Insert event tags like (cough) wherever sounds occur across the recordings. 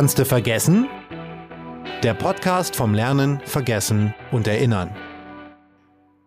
Kannst du vergessen? Der Podcast vom Lernen, Vergessen und Erinnern.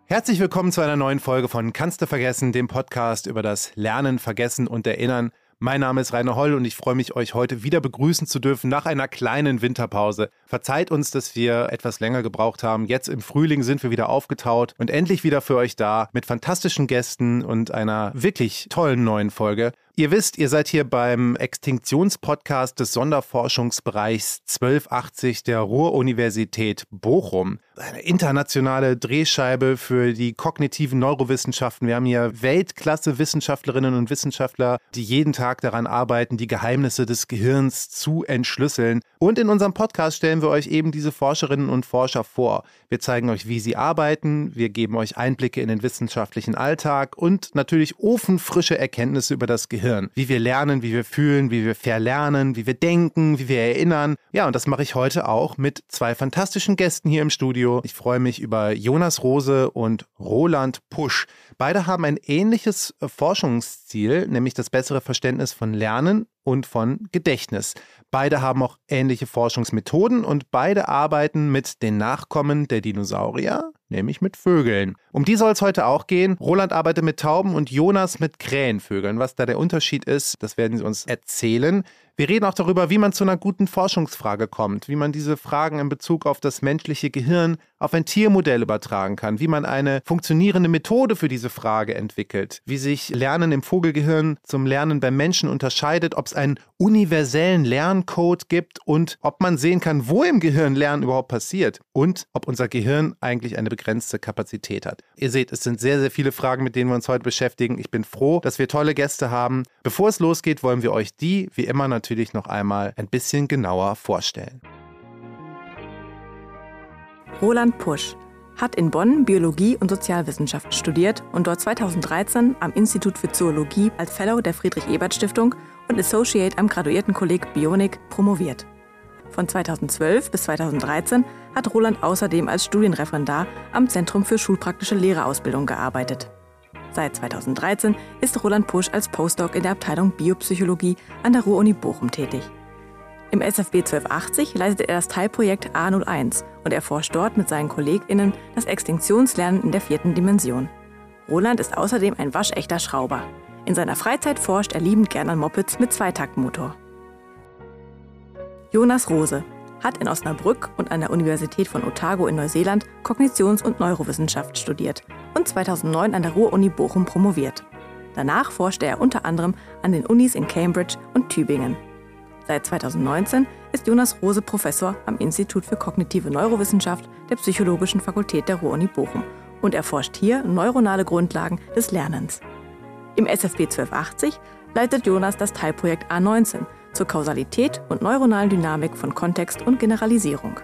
Herzlich willkommen zu einer neuen Folge von Kannst du vergessen, dem Podcast über das Lernen, Vergessen und Erinnern. Mein Name ist Rainer Holl und ich freue mich, euch heute wieder begrüßen zu dürfen nach einer kleinen Winterpause. Verzeiht uns, dass wir etwas länger gebraucht haben. Jetzt im Frühling sind wir wieder aufgetaut und endlich wieder für euch da mit fantastischen Gästen und einer wirklich tollen neuen Folge. Ihr wisst, ihr seid hier beim Extinktionspodcast des Sonderforschungsbereichs 1280 der Ruhr-Universität Bochum. Eine internationale Drehscheibe für die kognitiven Neurowissenschaften. Wir haben hier Weltklasse-Wissenschaftlerinnen und Wissenschaftler, die jeden Tag daran arbeiten, die Geheimnisse des Gehirns zu entschlüsseln. Und in unserem Podcast stellen wir euch eben diese Forscherinnen und Forscher vor. Wir zeigen euch, wie sie arbeiten, wir geben euch Einblicke in den wissenschaftlichen Alltag und natürlich ofenfrische Erkenntnisse über das Gehirn Gehirn. Wie wir lernen, wie wir fühlen, wie wir verlernen, wie wir denken, wie wir erinnern. Ja, und das mache ich heute auch mit zwei fantastischen Gästen hier im Studio. Ich freue mich über Jonas Rose und Roland Pusch. Beide haben ein ähnliches Forschungsziel, nämlich das bessere Verständnis von Lernen und von Gedächtnis. Beide haben auch ähnliche Forschungsmethoden und beide arbeiten mit den Nachkommen der Dinosaurier, nämlich mit Vögeln. Um die soll es heute auch gehen. Roland arbeitet mit Tauben und Jonas mit Krähenvögeln. Was da der Unterschied ist, das werden sie uns erzählen. Wir reden auch darüber, wie man zu einer guten Forschungsfrage kommt, wie man diese Fragen in Bezug auf das menschliche Gehirn auf ein Tiermodell übertragen kann, wie man eine funktionierende Methode für diese Frage entwickelt, wie sich Lernen im Vogelgehirn zum Lernen beim Menschen unterscheidet, ob es einen universellen Lerncode gibt und ob man sehen kann, wo im Gehirn Lernen überhaupt passiert und ob unser Gehirn eigentlich eine begrenzte Kapazität hat. Ihr seht, es sind sehr, sehr viele Fragen, mit denen wir uns heute beschäftigen. Ich bin froh, dass wir tolle Gäste haben. Bevor es losgeht, wollen wir euch die, wie immer natürlich, noch einmal ein bisschen genauer vorstellen. Roland Pusch hat in Bonn Biologie und Sozialwissenschaft studiert und dort 2013 am Institut für Zoologie als Fellow der Friedrich-Ebert-Stiftung und Associate am Graduiertenkolleg Bionik promoviert. Von 2012 bis 2013 hat Roland außerdem als Studienreferendar am Zentrum für schulpraktische Lehrerausbildung gearbeitet. Seit 2013 ist Roland Pusch als Postdoc in der Abteilung Biopsychologie an der Ruhr-Uni Bochum tätig. Im SFB 1280 leitet er das Teilprojekt A01 und erforscht dort mit seinen KollegInnen das Extinktionslernen in der vierten Dimension. Roland ist außerdem ein waschechter Schrauber. In seiner Freizeit forscht er liebend gern an Mopeds mit Zweitaktmotor. Jonas Rose hat in Osnabrück und an der Universität von Otago in Neuseeland Kognitions- und Neurowissenschaft studiert und 2009 an der Ruhr-Uni Bochum promoviert. Danach forschte er unter anderem an den Unis in Cambridge und Tübingen. Seit 2019 ist Jonas Rose Professor am Institut für kognitive Neurowissenschaft der Psychologischen Fakultät der Ruhr-Uni Bochum und erforscht hier neuronale Grundlagen des Lernens. Im SFB 1280 leitet Jonas das Teilprojekt A19 zur Kausalität und neuronalen Dynamik von Kontext und Generalisierung.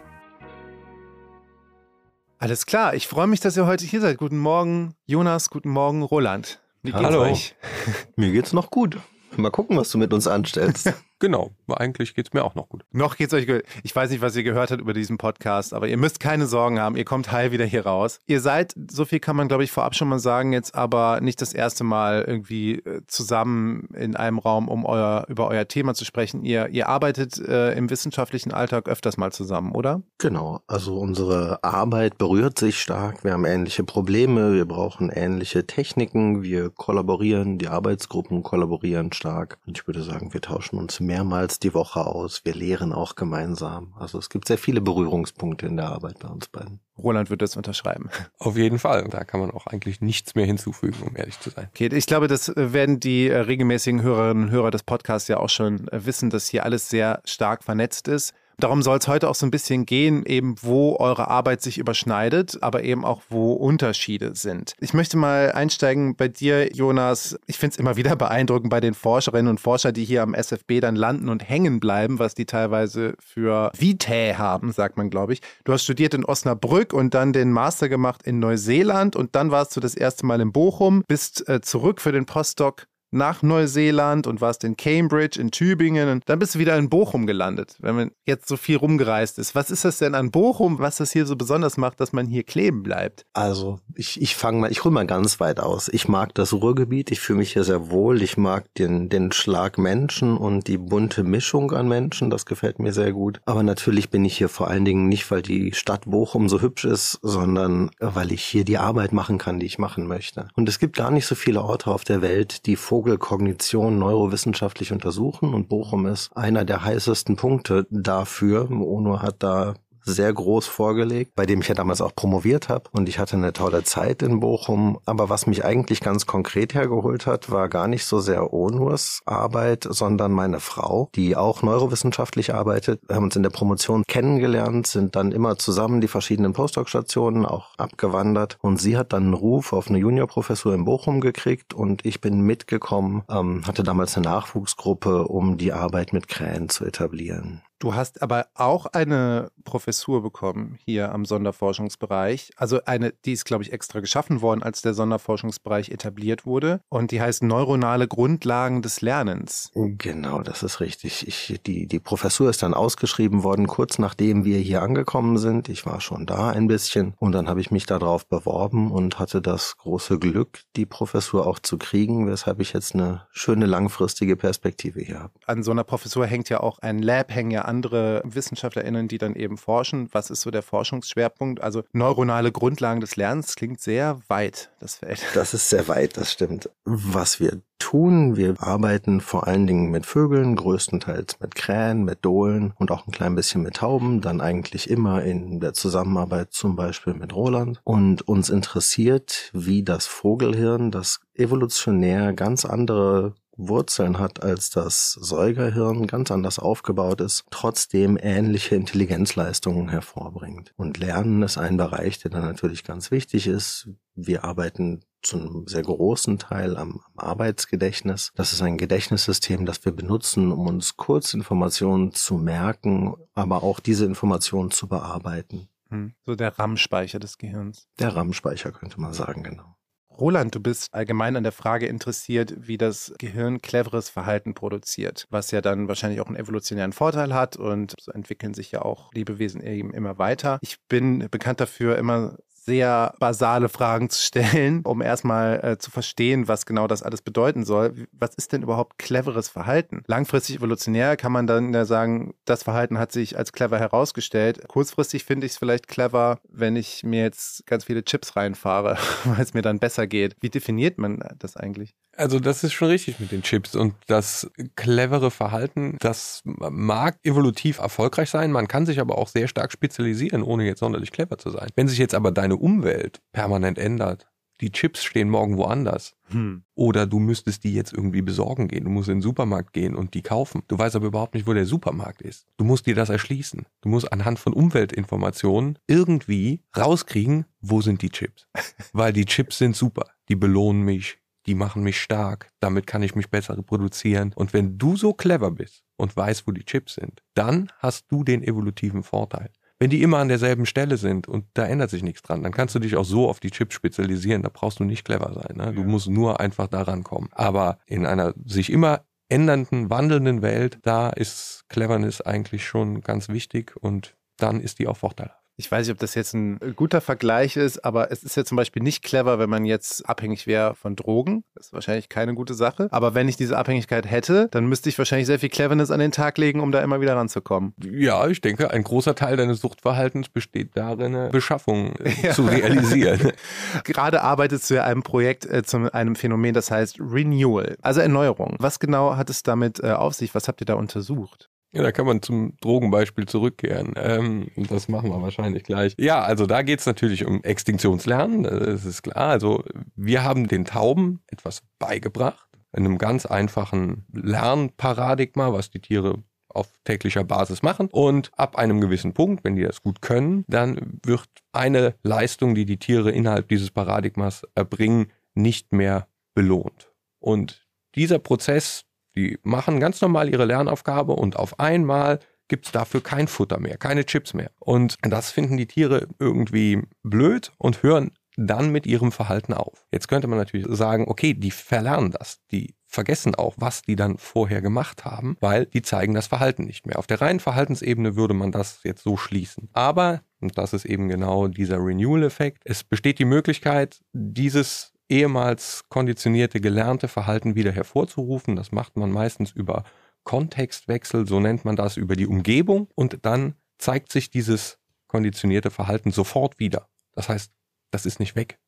Alles klar, ich freue mich, dass ihr heute hier seid. Guten Morgen, Jonas, guten Morgen, Roland. Wie geht's Hallo. euch? (laughs) Mir geht's noch gut. Mal gucken, was du mit uns anstellst. (laughs) Genau, eigentlich geht es mir auch noch gut. Noch geht's euch gut. Ich weiß nicht, was ihr gehört habt über diesen Podcast, aber ihr müsst keine Sorgen haben. Ihr kommt heil wieder hier raus. Ihr seid, so viel kann man, glaube ich, vorab schon mal sagen, jetzt aber nicht das erste Mal irgendwie äh, zusammen in einem Raum, um euer, über euer Thema zu sprechen. Ihr, ihr arbeitet äh, im wissenschaftlichen Alltag öfters mal zusammen, oder? Genau. Also unsere Arbeit berührt sich stark. Wir haben ähnliche Probleme. Wir brauchen ähnliche Techniken. Wir kollaborieren. Die Arbeitsgruppen kollaborieren stark. Und ich würde sagen, wir tauschen uns mehrmals die Woche aus. Wir lehren auch gemeinsam. Also es gibt sehr viele Berührungspunkte in der Arbeit bei uns beiden. Roland wird das unterschreiben. Auf jeden Fall. Da kann man auch eigentlich nichts mehr hinzufügen, um ehrlich zu sein. Okay, ich glaube, das werden die äh, regelmäßigen Hörerinnen und Hörer des Podcasts ja auch schon äh, wissen, dass hier alles sehr stark vernetzt ist. Darum soll es heute auch so ein bisschen gehen, eben wo eure Arbeit sich überschneidet, aber eben auch wo Unterschiede sind. Ich möchte mal einsteigen bei dir, Jonas. Ich finde es immer wieder (laughs) beeindruckend bei den Forscherinnen und Forschern, die hier am SFB dann landen und hängen bleiben, was die teilweise für Vitae haben, sagt man, glaube ich. Du hast studiert in Osnabrück und dann den Master gemacht in Neuseeland und dann warst du das erste Mal in Bochum, bist äh, zurück für den Postdoc nach Neuseeland und warst in Cambridge, in Tübingen und dann bist du wieder in Bochum gelandet, wenn man jetzt so viel rumgereist ist. Was ist das denn an Bochum, was das hier so besonders macht, dass man hier kleben bleibt? Also ich, ich fange mal, ich hole mal ganz weit aus. Ich mag das Ruhrgebiet, ich fühle mich hier sehr wohl, ich mag den, den Schlag Menschen und die bunte Mischung an Menschen, das gefällt mir sehr gut. Aber natürlich bin ich hier vor allen Dingen nicht, weil die Stadt Bochum so hübsch ist, sondern weil ich hier die Arbeit machen kann, die ich machen möchte. Und es gibt gar nicht so viele Orte auf der Welt, die Vogelkognition neurowissenschaftlich untersuchen und Bochum ist einer der heißesten Punkte dafür. UNO hat da sehr groß vorgelegt, bei dem ich ja damals auch promoviert habe. Und ich hatte eine tolle Zeit in Bochum. Aber was mich eigentlich ganz konkret hergeholt hat, war gar nicht so sehr Onurs Arbeit, sondern meine Frau, die auch neurowissenschaftlich arbeitet. Wir haben uns in der Promotion kennengelernt, sind dann immer zusammen die verschiedenen Postdoc-Stationen auch abgewandert. Und sie hat dann einen Ruf auf eine Juniorprofessur in Bochum gekriegt und ich bin mitgekommen, ähm, hatte damals eine Nachwuchsgruppe, um die Arbeit mit Krähen zu etablieren. Du hast aber auch eine Professur bekommen hier am Sonderforschungsbereich. Also eine, die ist, glaube ich, extra geschaffen worden, als der Sonderforschungsbereich etabliert wurde. Und die heißt Neuronale Grundlagen des Lernens. Genau, das ist richtig. Ich, die, die Professur ist dann ausgeschrieben worden, kurz nachdem wir hier angekommen sind. Ich war schon da ein bisschen. Und dann habe ich mich darauf beworben und hatte das große Glück, die Professur auch zu kriegen, weshalb ich jetzt eine schöne langfristige Perspektive hier habe. An so einer Professur hängt ja auch ein Lab, hängen ja andere WissenschaftlerInnen, die dann eben forschen. Was ist so der Forschungsschwerpunkt? Also neuronale Grundlagen des Lernens klingt sehr weit, das Feld. (laughs) Das ist sehr weit, das stimmt. Was wir tun, wir arbeiten vor allen Dingen mit Vögeln, größtenteils mit Krähen, mit Dohlen und auch ein klein bisschen mit Tauben, dann eigentlich immer in der Zusammenarbeit zum Beispiel mit Roland. Und uns interessiert, wie das Vogelhirn, das evolutionär ganz andere Wurzeln hat als das Säugerhirn, ganz anders aufgebaut ist, trotzdem ähnliche Intelligenzleistungen hervorbringt. Und Lernen ist ein Bereich, der dann natürlich ganz wichtig ist. Wir arbeiten zu einem sehr großen Teil am, am, Arbeitsgedächtnis. Das ist ein Gedächtnissystem, das wir benutzen, um uns Kurzinformationen zu merken, aber auch diese Informationen zu bearbeiten. Hm. So der RAM-Speicher des Gehirns. Der RAM-Speicher könnte man sagen, genau. Roland, du bist allgemein an der Frage interessiert, wie das Gehirn cleveres Verhalten produziert, was ja dann wahrscheinlich auch einen evolutionären Vorteil hat und so entwickeln sich ja auch Lebewesen eben immer weiter. Ich bin bekannt dafür, immer sehr basale Fragen zu stellen, (laughs) um erstmal äh, zu verstehen, was genau das alles bedeuten soll. Was ist denn überhaupt cleveres Verhalten? Langfristig evolutionär kann man dann ja sagen, das Verhalten hat sich als clever herausgestellt. Kurzfristig finde ich es vielleicht clever, wenn ich mir jetzt ganz viele Chips reinfahre, (laughs) weil es mir dann besser geht. Wie definiert man das eigentlich? Also das ist schon richtig mit den Chips und das clevere Verhalten, das mag evolutiv erfolgreich sein, man kann sich aber auch sehr stark spezialisieren, ohne jetzt sonderlich clever zu sein. Wenn sich jetzt aber deine Umwelt permanent ändert, die Chips stehen morgen woanders. Hm. Oder du müsstest die jetzt irgendwie besorgen gehen. Du musst in den Supermarkt gehen und die kaufen. Du weißt aber überhaupt nicht, wo der Supermarkt ist. Du musst dir das erschließen. Du musst anhand von Umweltinformationen irgendwie rauskriegen, wo sind die Chips. (laughs) Weil die Chips sind super. Die belohnen mich die machen mich stark, damit kann ich mich besser reproduzieren. Und wenn du so clever bist und weißt, wo die Chips sind, dann hast du den evolutiven Vorteil. Wenn die immer an derselben Stelle sind und da ändert sich nichts dran, dann kannst du dich auch so auf die Chips spezialisieren, da brauchst du nicht clever sein. Ne? Du musst nur einfach daran kommen. Aber in einer sich immer ändernden, wandelnden Welt, da ist Cleverness eigentlich schon ganz wichtig und dann ist die auch vorteilhaft ich weiß nicht, ob das jetzt ein guter Vergleich ist, aber es ist ja zum Beispiel nicht clever, wenn man jetzt abhängig wäre von Drogen. Das ist wahrscheinlich keine gute Sache. Aber wenn ich diese Abhängigkeit hätte, dann müsste ich wahrscheinlich sehr viel Cleverness an den Tag legen, um da immer wieder ranzukommen. Ja, ich denke, ein großer Teil deines Suchtverhaltens besteht darin, eine Beschaffung äh, ja. (laughs) zu realisieren. (laughs) Gerade arbeitest du ja einem Projekt äh, zu einem Phänomen, das heißt Renewal, also Erneuerung. Was genau hat es damit äh, auf sich? Was habt ihr da untersucht? Ja, da kann man zum Drogenbeispiel zurückkehren. Ähm, das machen wir wahrscheinlich gleich. Ja, also da geht's natürlich um Extinktionslernen, das ist klar. Also wir haben den Tauben etwas beigebracht, in einem ganz einfachen Lernparadigma, was die Tiere auf täglicher Basis machen. Und ab einem gewissen Punkt, wenn die das gut können, dann wird eine Leistung, die die Tiere innerhalb dieses Paradigmas erbringen, nicht mehr belohnt. Und dieser Prozess die machen ganz normal ihre Lernaufgabe und auf einmal gibt es dafür kein Futter mehr, keine Chips mehr. Und das finden die Tiere irgendwie blöd und hören dann mit ihrem Verhalten auf. Jetzt könnte man natürlich sagen, okay, die verlernen das. Die vergessen auch, was die dann vorher gemacht haben, weil die zeigen das Verhalten nicht mehr. Auf der reinen Verhaltensebene würde man das jetzt so schließen. Aber, und das ist eben genau dieser Renewal-Effekt, es besteht die Möglichkeit, dieses ehemals konditionierte, gelernte Verhalten wieder hervorzurufen. Das macht man meistens über Kontextwechsel, so nennt man das, über die Umgebung. Und dann zeigt sich dieses konditionierte Verhalten sofort wieder. Das heißt, das ist nicht weg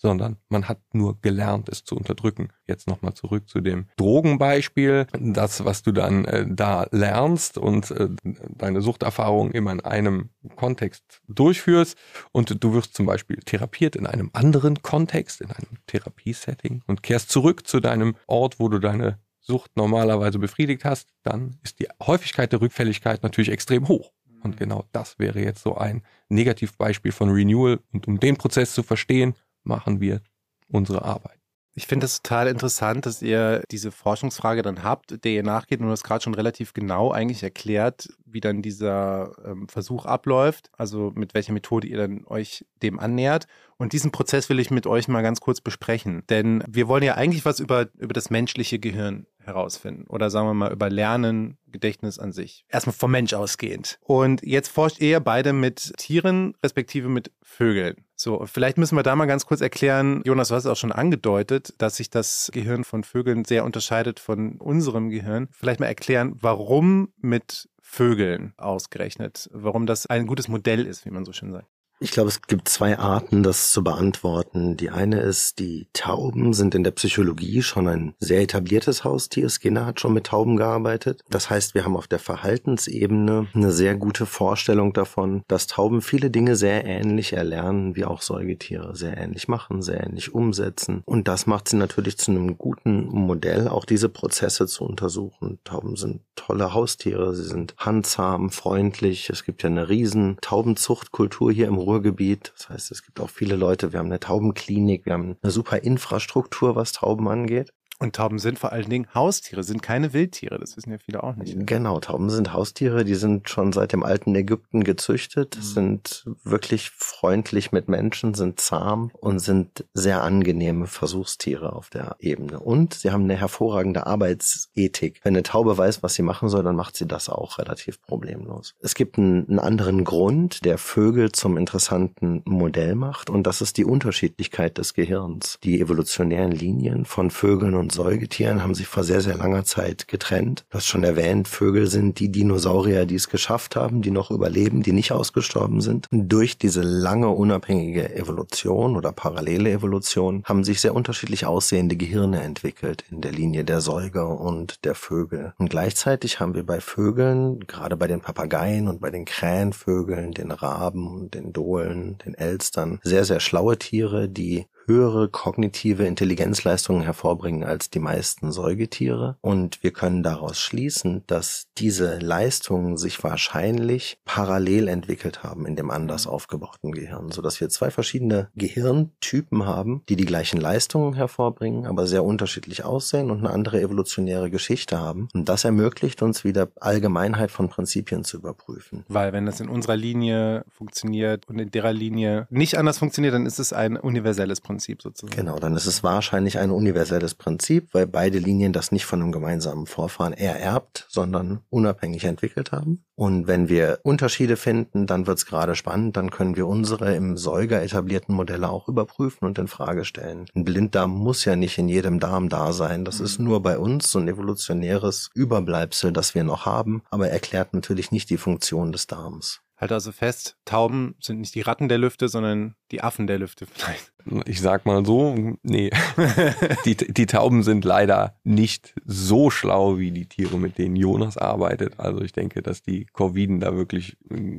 sondern man hat nur gelernt, es zu unterdrücken. Jetzt nochmal zurück zu dem Drogenbeispiel. Das, was du dann äh, da lernst und äh, deine Suchterfahrung immer in einem Kontext durchführst und du wirst zum Beispiel therapiert in einem anderen Kontext, in einem Therapiesetting und kehrst zurück zu deinem Ort, wo du deine Sucht normalerweise befriedigt hast, dann ist die Häufigkeit der Rückfälligkeit natürlich extrem hoch. Und genau das wäre jetzt so ein Negativbeispiel von Renewal. Und um den Prozess zu verstehen, machen wir unsere Arbeit. Ich finde es total interessant, dass ihr diese Forschungsfrage dann habt, der ihr nachgeht und du hast gerade schon relativ genau eigentlich erklärt, wie dann dieser ähm, Versuch abläuft, also mit welcher Methode ihr dann euch dem annähert. Und diesen Prozess will ich mit euch mal ganz kurz besprechen, denn wir wollen ja eigentlich was über, über das menschliche Gehirn herausfinden oder sagen wir mal über Lernen, Gedächtnis an sich. Erstmal vom Mensch ausgehend. Und jetzt forscht ihr beide mit Tieren, respektive mit Vögeln. So, vielleicht müssen wir da mal ganz kurz erklären, Jonas, du hast es auch schon angedeutet, dass sich das Gehirn von Vögeln sehr unterscheidet von unserem Gehirn. Vielleicht mal erklären, warum mit Vögeln ausgerechnet, warum das ein gutes Modell ist, wie man so schön sagt. Ich glaube, es gibt zwei Arten, das zu beantworten. Die eine ist, die Tauben sind in der Psychologie schon ein sehr etabliertes Haustier. Skinner hat schon mit Tauben gearbeitet. Das heißt, wir haben auf der Verhaltensebene eine sehr gute Vorstellung davon, dass Tauben viele Dinge sehr ähnlich erlernen, wie auch Säugetiere sehr ähnlich machen, sehr ähnlich umsetzen. Und das macht sie natürlich zu einem guten Modell, auch diese Prozesse zu untersuchen. Tauben sind tolle Haustiere, sie sind handsam, freundlich. Es gibt ja eine riesen Taubenzuchtkultur hier im Ruhrgebiet. Das heißt, es gibt auch viele Leute. Wir haben eine Taubenklinik, wir haben eine super Infrastruktur, was Tauben angeht. Und Tauben sind vor allen Dingen Haustiere, sind keine Wildtiere. Das wissen ja viele auch nicht. Genau, Tauben sind Haustiere, die sind schon seit dem alten Ägypten gezüchtet, mhm. sind wirklich freundlich mit Menschen, sind zahm und sind sehr angenehme Versuchstiere auf der Ebene. Und sie haben eine hervorragende Arbeitsethik. Wenn eine Taube weiß, was sie machen soll, dann macht sie das auch relativ problemlos. Es gibt einen, einen anderen Grund, der Vögel zum interessanten Modell macht, und das ist die Unterschiedlichkeit des Gehirns. Die evolutionären Linien von Vögeln und Säugetieren haben sich vor sehr, sehr langer Zeit getrennt. Du hast schon erwähnt, Vögel sind die Dinosaurier, die es geschafft haben, die noch überleben, die nicht ausgestorben sind. Durch diese lange unabhängige Evolution oder parallele Evolution haben sich sehr unterschiedlich aussehende Gehirne entwickelt in der Linie der Säuger und der Vögel. Und gleichzeitig haben wir bei Vögeln, gerade bei den Papageien und bei den Krähenvögeln, den Raben, den Dohlen, den Elstern, sehr, sehr schlaue Tiere, die höhere kognitive Intelligenzleistungen hervorbringen als die meisten Säugetiere. Und wir können daraus schließen, dass diese Leistungen sich wahrscheinlich parallel entwickelt haben in dem anders aufgebauten Gehirn, sodass wir zwei verschiedene Gehirntypen haben, die die gleichen Leistungen hervorbringen, aber sehr unterschiedlich aussehen und eine andere evolutionäre Geschichte haben. Und das ermöglicht uns wieder Allgemeinheit von Prinzipien zu überprüfen. Weil wenn das in unserer Linie funktioniert und in derer Linie nicht anders funktioniert, dann ist es ein universelles Prinzip. Prinzip sozusagen. Genau, dann ist es wahrscheinlich ein universelles Prinzip, weil beide Linien das nicht von einem gemeinsamen Vorfahren ererbt, sondern unabhängig entwickelt haben. Und wenn wir Unterschiede finden, dann wird es gerade spannend, dann können wir unsere im Säuger etablierten Modelle auch überprüfen und in Frage stellen. Ein Blinddarm muss ja nicht in jedem Darm da sein. Das mhm. ist nur bei uns so ein evolutionäres Überbleibsel, das wir noch haben, aber erklärt natürlich nicht die Funktion des Darms. Halt also fest, Tauben sind nicht die Ratten der Lüfte, sondern die Affen der Lüfte vielleicht. Ich sag mal so, nee. (laughs) die, die Tauben sind leider nicht so schlau wie die Tiere, mit denen Jonas arbeitet. Also ich denke, dass die Corviden da wirklich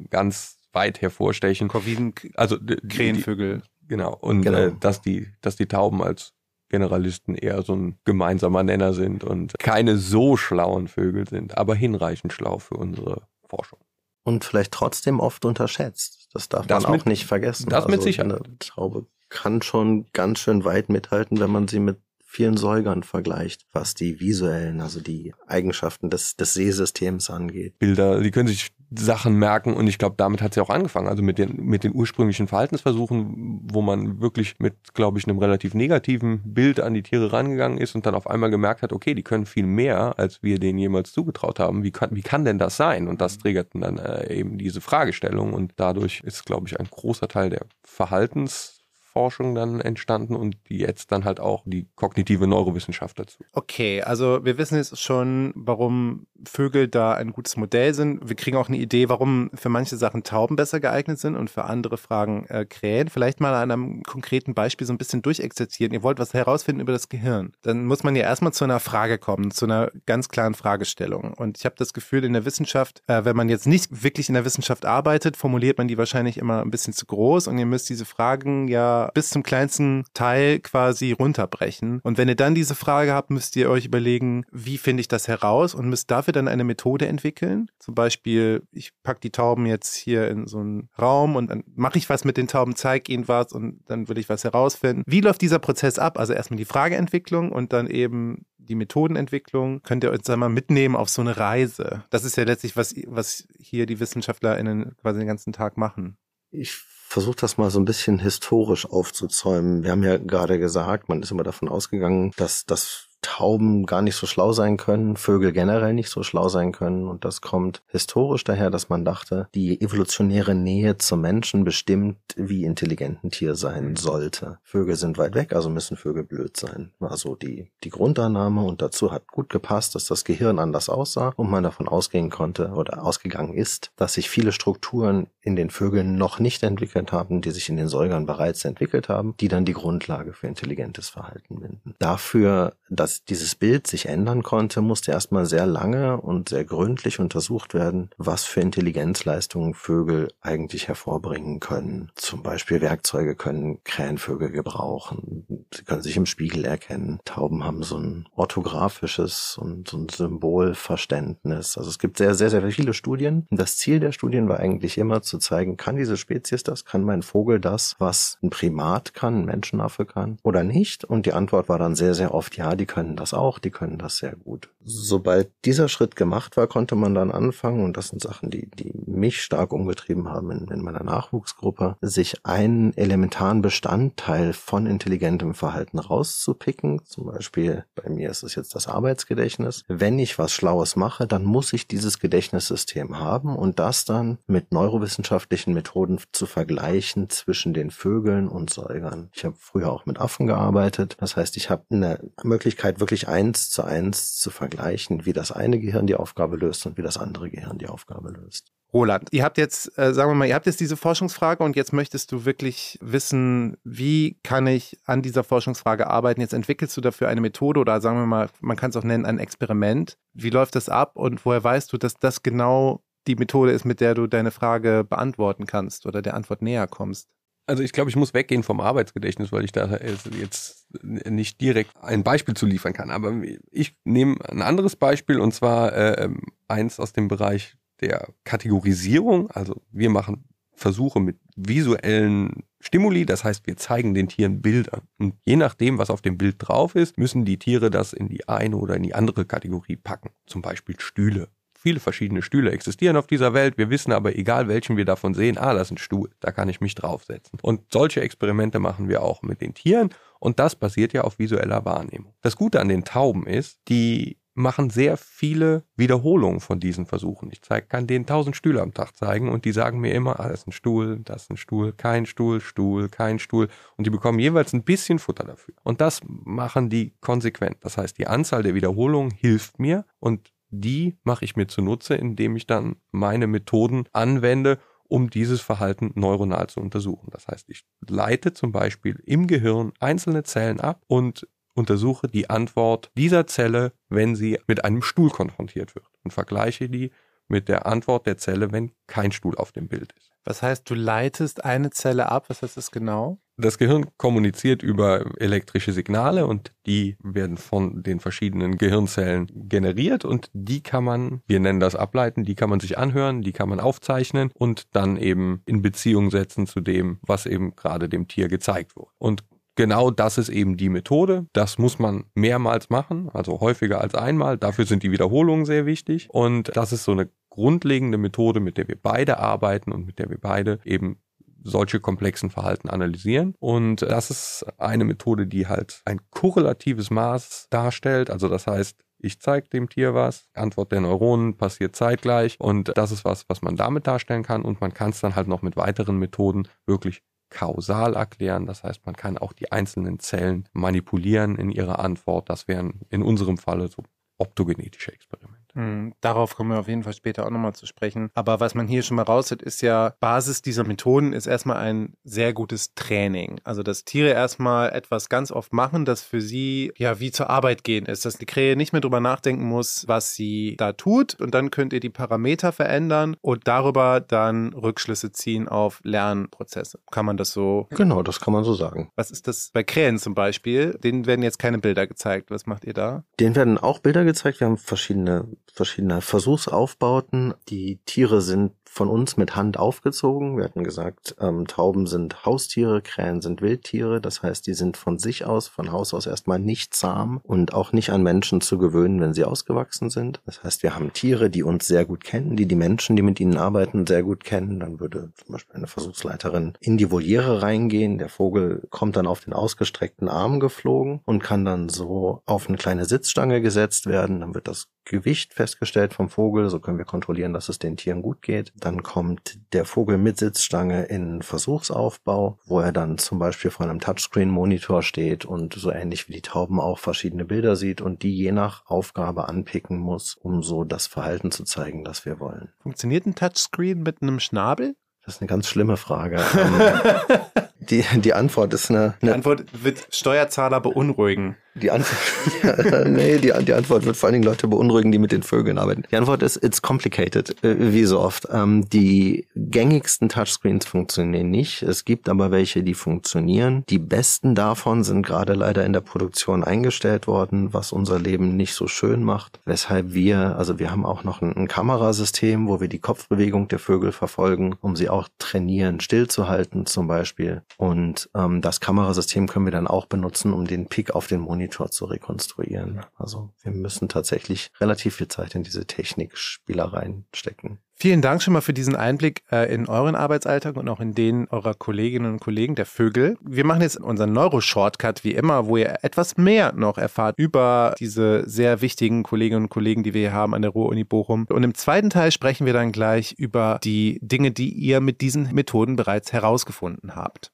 ganz weit hervorstechen. Corviden, also Krähenvögel. genau. Und genau. Äh, dass die, dass die Tauben als Generalisten eher so ein gemeinsamer Nenner sind und keine so schlauen Vögel sind, aber hinreichend schlau für unsere Forschung und vielleicht trotzdem oft unterschätzt. Das darf das man mit, auch nicht vergessen. Das also mit Sicherheit. Eine Taube kann schon ganz schön weit mithalten, wenn man sie mit vielen Säugern vergleicht, was die visuellen, also die Eigenschaften des, des Sehsystems angeht. Bilder, die können sich Sachen merken und ich glaube, damit hat ja auch angefangen. Also mit den, mit den ursprünglichen Verhaltensversuchen, wo man wirklich mit, glaube ich, einem relativ negativen Bild an die Tiere rangegangen ist und dann auf einmal gemerkt hat, okay, die können viel mehr, als wir denen jemals zugetraut haben. Wie kann, wie kann denn das sein? Und das triggerten dann äh, eben diese Fragestellung und dadurch ist, glaube ich, ein großer Teil der Verhaltens Forschung dann entstanden und jetzt dann halt auch die kognitive Neurowissenschaft dazu. Okay, also wir wissen jetzt schon, warum Vögel da ein gutes Modell sind. Wir kriegen auch eine Idee, warum für manche Sachen Tauben besser geeignet sind und für andere Fragen äh, Krähen. Vielleicht mal an einem konkreten Beispiel so ein bisschen durchexerzieren. Ihr wollt was herausfinden über das Gehirn. Dann muss man ja erstmal zu einer Frage kommen, zu einer ganz klaren Fragestellung. Und ich habe das Gefühl, in der Wissenschaft, äh, wenn man jetzt nicht wirklich in der Wissenschaft arbeitet, formuliert man die wahrscheinlich immer ein bisschen zu groß und ihr müsst diese Fragen ja bis zum kleinsten Teil quasi runterbrechen. Und wenn ihr dann diese Frage habt, müsst ihr euch überlegen, wie finde ich das heraus und müsst dafür dann eine Methode entwickeln. Zum Beispiel, ich packe die Tauben jetzt hier in so einen Raum und dann mache ich was mit den Tauben, zeige ihnen was und dann will ich was herausfinden. Wie läuft dieser Prozess ab? Also erstmal die Frageentwicklung und dann eben die Methodenentwicklung. Könnt ihr euch mal mitnehmen auf so eine Reise? Das ist ja letztlich, was, was hier die WissenschaftlerInnen quasi den ganzen Tag machen. Ich versuche das mal so ein bisschen historisch aufzuzäumen. Wir haben ja gerade gesagt, man ist immer davon ausgegangen, dass das Tauben gar nicht so schlau sein können, Vögel generell nicht so schlau sein können. Und das kommt historisch daher, dass man dachte, die evolutionäre Nähe zum Menschen bestimmt, wie intelligent ein Tier sein sollte. Vögel sind weit weg, also müssen Vögel blöd sein. War so die, die Grundannahme und dazu hat gut gepasst, dass das Gehirn anders aussah und man davon ausgehen konnte oder ausgegangen ist, dass sich viele Strukturen in den Vögeln noch nicht entwickelt haben, die sich in den Säugern bereits entwickelt haben, die dann die Grundlage für intelligentes Verhalten binden. Dafür, dass dass dieses Bild sich ändern konnte, musste erstmal sehr lange und sehr gründlich untersucht werden, was für Intelligenzleistungen Vögel eigentlich hervorbringen können. Zum Beispiel Werkzeuge können Krähenvögel gebrauchen. Sie können sich im Spiegel erkennen. Tauben haben so ein orthografisches und so ein Symbolverständnis. Also es gibt sehr, sehr, sehr viele Studien. Das Ziel der Studien war eigentlich immer zu zeigen, kann diese Spezies das? Kann mein Vogel das, was ein Primat kann, ein Menschenaffe kann oder nicht? Und die Antwort war dann sehr, sehr oft, ja, die können können das auch, die können das sehr gut. Sobald dieser Schritt gemacht war, konnte man dann anfangen, und das sind Sachen, die, die mich stark umgetrieben haben in, in meiner Nachwuchsgruppe, sich einen elementaren Bestandteil von intelligentem Verhalten rauszupicken. Zum Beispiel bei mir ist es jetzt das Arbeitsgedächtnis. Wenn ich was Schlaues mache, dann muss ich dieses Gedächtnissystem haben und das dann mit neurowissenschaftlichen Methoden zu vergleichen zwischen den Vögeln und Säugern. Ich habe früher auch mit Affen gearbeitet. Das heißt, ich habe eine Möglichkeit, Möglichkeit, wirklich eins zu eins zu vergleichen, wie das eine Gehirn die Aufgabe löst und wie das andere Gehirn die Aufgabe löst. Roland, ihr habt jetzt, äh, sagen wir mal, ihr habt jetzt diese Forschungsfrage und jetzt möchtest du wirklich wissen, wie kann ich an dieser Forschungsfrage arbeiten? Jetzt entwickelst du dafür eine Methode oder sagen wir mal, man kann es auch nennen, ein Experiment. Wie läuft das ab und woher weißt du, dass das genau die Methode ist, mit der du deine Frage beantworten kannst oder der Antwort näher kommst? Also ich glaube, ich muss weggehen vom Arbeitsgedächtnis, weil ich da jetzt nicht direkt ein Beispiel zu liefern kann. Aber ich nehme ein anderes Beispiel und zwar äh, eins aus dem Bereich der Kategorisierung. Also wir machen Versuche mit visuellen Stimuli, das heißt, wir zeigen den Tieren Bilder. Und je nachdem, was auf dem Bild drauf ist, müssen die Tiere das in die eine oder in die andere Kategorie packen. Zum Beispiel Stühle viele verschiedene Stühle existieren auf dieser Welt. Wir wissen aber, egal welchen wir davon sehen, ah, das ist ein Stuhl, da kann ich mich draufsetzen. Und solche Experimente machen wir auch mit den Tieren und das basiert ja auf visueller Wahrnehmung. Das Gute an den Tauben ist, die machen sehr viele Wiederholungen von diesen Versuchen. Ich zeig, kann denen tausend Stühle am Tag zeigen und die sagen mir immer, ah, das ist ein Stuhl, das ist ein Stuhl, kein Stuhl, Stuhl, kein Stuhl. Und die bekommen jeweils ein bisschen Futter dafür. Und das machen die konsequent. Das heißt, die Anzahl der Wiederholungen hilft mir und die mache ich mir zunutze, indem ich dann meine Methoden anwende, um dieses Verhalten neuronal zu untersuchen. Das heißt, ich leite zum Beispiel im Gehirn einzelne Zellen ab und untersuche die Antwort dieser Zelle, wenn sie mit einem Stuhl konfrontiert wird und vergleiche die mit der Antwort der Zelle, wenn kein Stuhl auf dem Bild ist. Was heißt, du leitest eine Zelle ab? Was heißt das genau? Das Gehirn kommuniziert über elektrische Signale und die werden von den verschiedenen Gehirnzellen generiert und die kann man, wir nennen das ableiten, die kann man sich anhören, die kann man aufzeichnen und dann eben in Beziehung setzen zu dem, was eben gerade dem Tier gezeigt wurde. Und genau das ist eben die Methode. Das muss man mehrmals machen, also häufiger als einmal. Dafür sind die Wiederholungen sehr wichtig. Und das ist so eine grundlegende Methode, mit der wir beide arbeiten und mit der wir beide eben solche komplexen Verhalten analysieren. Und das ist eine Methode, die halt ein korrelatives Maß darstellt. Also das heißt, ich zeige dem Tier was, Antwort der Neuronen passiert zeitgleich und das ist was, was man damit darstellen kann und man kann es dann halt noch mit weiteren Methoden wirklich kausal erklären. Das heißt, man kann auch die einzelnen Zellen manipulieren in ihrer Antwort. Das wären in unserem Falle so optogenetische Experimente. Mhm, darauf kommen wir auf jeden Fall später auch nochmal zu sprechen. Aber was man hier schon mal raushört, ist ja, Basis dieser Methoden ist erstmal ein sehr gutes Training. Also, dass Tiere erstmal etwas ganz oft machen, das für sie ja wie zur Arbeit gehen ist. Dass die Krähe nicht mehr drüber nachdenken muss, was sie da tut. Und dann könnt ihr die Parameter verändern und darüber dann Rückschlüsse ziehen auf Lernprozesse. Kann man das so? Genau, das kann man so sagen. Was ist das bei Krähen zum Beispiel? Denen werden jetzt keine Bilder gezeigt. Was macht ihr da? Denen werden auch Bilder gezeigt. Wir haben verschiedene verschiedene Versuchsaufbauten. Die Tiere sind von uns mit Hand aufgezogen. Wir hatten gesagt, ähm, Tauben sind Haustiere, Krähen sind Wildtiere. Das heißt, die sind von sich aus, von Haus aus erstmal nicht zahm und auch nicht an Menschen zu gewöhnen, wenn sie ausgewachsen sind. Das heißt, wir haben Tiere, die uns sehr gut kennen, die die Menschen, die mit ihnen arbeiten, sehr gut kennen. Dann würde zum Beispiel eine Versuchsleiterin in die Voliere reingehen. Der Vogel kommt dann auf den ausgestreckten Arm geflogen und kann dann so auf eine kleine Sitzstange gesetzt werden. Dann wird das Gewicht festgestellt vom Vogel. So können wir kontrollieren, dass es den Tieren gut geht. Dann kommt der Vogel mit Sitzstange in Versuchsaufbau, wo er dann zum Beispiel vor einem Touchscreen-Monitor steht und so ähnlich wie die Tauben auch verschiedene Bilder sieht und die je nach Aufgabe anpicken muss, um so das Verhalten zu zeigen, das wir wollen. Funktioniert ein Touchscreen mit einem Schnabel? Das ist eine ganz schlimme Frage. (laughs) die, die Antwort ist eine, eine Die Antwort wird Steuerzahler beunruhigen. Die Antwort, (laughs) nee, die, die Antwort wird vor allen Dingen Leute beunruhigen, die mit den Vögeln arbeiten. Die Antwort ist, it's complicated, äh, wie so oft. Ähm, die gängigsten Touchscreens funktionieren nicht. Es gibt aber welche, die funktionieren. Die besten davon sind gerade leider in der Produktion eingestellt worden, was unser Leben nicht so schön macht. Weshalb wir, also wir haben auch noch ein, ein Kamerasystem, wo wir die Kopfbewegung der Vögel verfolgen, um sie auch trainieren, stillzuhalten zum Beispiel. Und ähm, das Kamerasystem können wir dann auch benutzen, um den Pick auf den Monitor zu rekonstruieren. Also wir müssen tatsächlich relativ viel Zeit in diese Technikspielereien stecken. Vielen Dank schon mal für diesen Einblick äh, in euren Arbeitsalltag und auch in den eurer Kolleginnen und Kollegen der Vögel. Wir machen jetzt unseren Neuro-Shortcut wie immer, wo ihr etwas mehr noch erfahrt über diese sehr wichtigen Kolleginnen und Kollegen, die wir hier haben an der Ruhr-Uni Bochum. Und im zweiten Teil sprechen wir dann gleich über die Dinge, die ihr mit diesen Methoden bereits herausgefunden habt.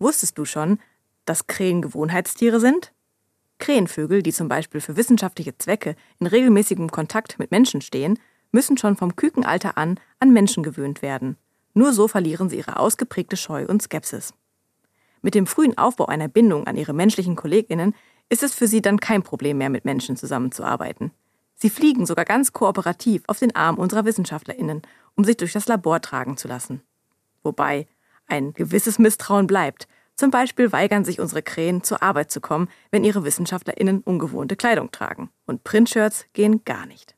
Wusstest du schon, dass Krähen Gewohnheitstiere sind? Krähenvögel, die zum Beispiel für wissenschaftliche Zwecke in regelmäßigem Kontakt mit Menschen stehen, müssen schon vom Kükenalter an an Menschen gewöhnt werden. Nur so verlieren sie ihre ausgeprägte Scheu und Skepsis. Mit dem frühen Aufbau einer Bindung an ihre menschlichen KollegInnen ist es für sie dann kein Problem mehr, mit Menschen zusammenzuarbeiten. Sie fliegen sogar ganz kooperativ auf den Arm unserer WissenschaftlerInnen, um sich durch das Labor tragen zu lassen. Wobei ein gewisses Misstrauen bleibt, zum Beispiel weigern sich unsere Krähen, zur Arbeit zu kommen, wenn ihre WissenschaftlerInnen ungewohnte Kleidung tragen. Und Printshirts gehen gar nicht.